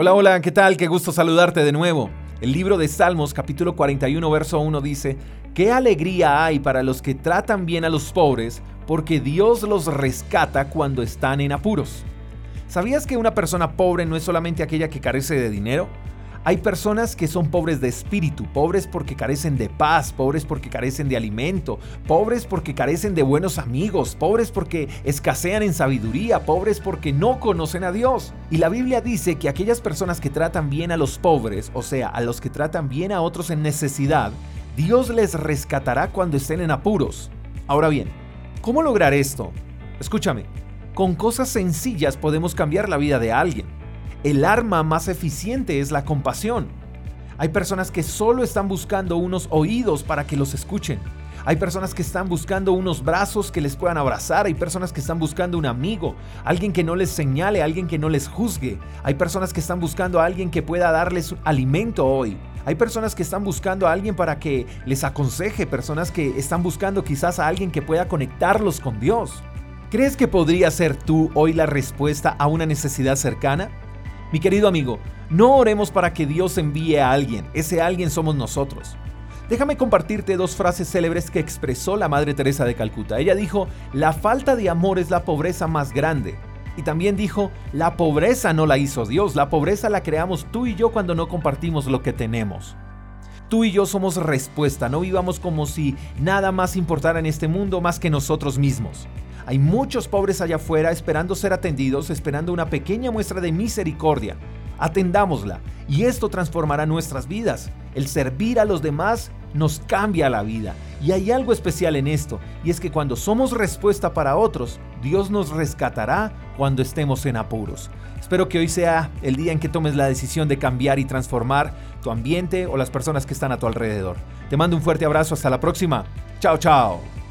Hola, hola, ¿qué tal? Qué gusto saludarte de nuevo. El libro de Salmos capítulo 41 verso 1 dice, Qué alegría hay para los que tratan bien a los pobres, porque Dios los rescata cuando están en apuros. ¿Sabías que una persona pobre no es solamente aquella que carece de dinero? Hay personas que son pobres de espíritu, pobres porque carecen de paz, pobres porque carecen de alimento, pobres porque carecen de buenos amigos, pobres porque escasean en sabiduría, pobres porque no conocen a Dios. Y la Biblia dice que aquellas personas que tratan bien a los pobres, o sea, a los que tratan bien a otros en necesidad, Dios les rescatará cuando estén en apuros. Ahora bien, ¿cómo lograr esto? Escúchame, con cosas sencillas podemos cambiar la vida de alguien. El arma más eficiente es la compasión. Hay personas que solo están buscando unos oídos para que los escuchen. Hay personas que están buscando unos brazos que les puedan abrazar. Hay personas que están buscando un amigo, alguien que no les señale, alguien que no les juzgue. Hay personas que están buscando a alguien que pueda darles alimento hoy. Hay personas que están buscando a alguien para que les aconseje, personas que están buscando quizás a alguien que pueda conectarlos con Dios. ¿Crees que podría ser tú hoy la respuesta a una necesidad cercana? Mi querido amigo, no oremos para que Dios envíe a alguien, ese alguien somos nosotros. Déjame compartirte dos frases célebres que expresó la Madre Teresa de Calcuta. Ella dijo, la falta de amor es la pobreza más grande. Y también dijo, la pobreza no la hizo Dios, la pobreza la creamos tú y yo cuando no compartimos lo que tenemos. Tú y yo somos respuesta, no vivamos como si nada más importara en este mundo más que nosotros mismos. Hay muchos pobres allá afuera esperando ser atendidos, esperando una pequeña muestra de misericordia. Atendámosla y esto transformará nuestras vidas. El servir a los demás nos cambia la vida. Y hay algo especial en esto, y es que cuando somos respuesta para otros, Dios nos rescatará cuando estemos en apuros. Espero que hoy sea el día en que tomes la decisión de cambiar y transformar tu ambiente o las personas que están a tu alrededor. Te mando un fuerte abrazo, hasta la próxima. Chao, chao.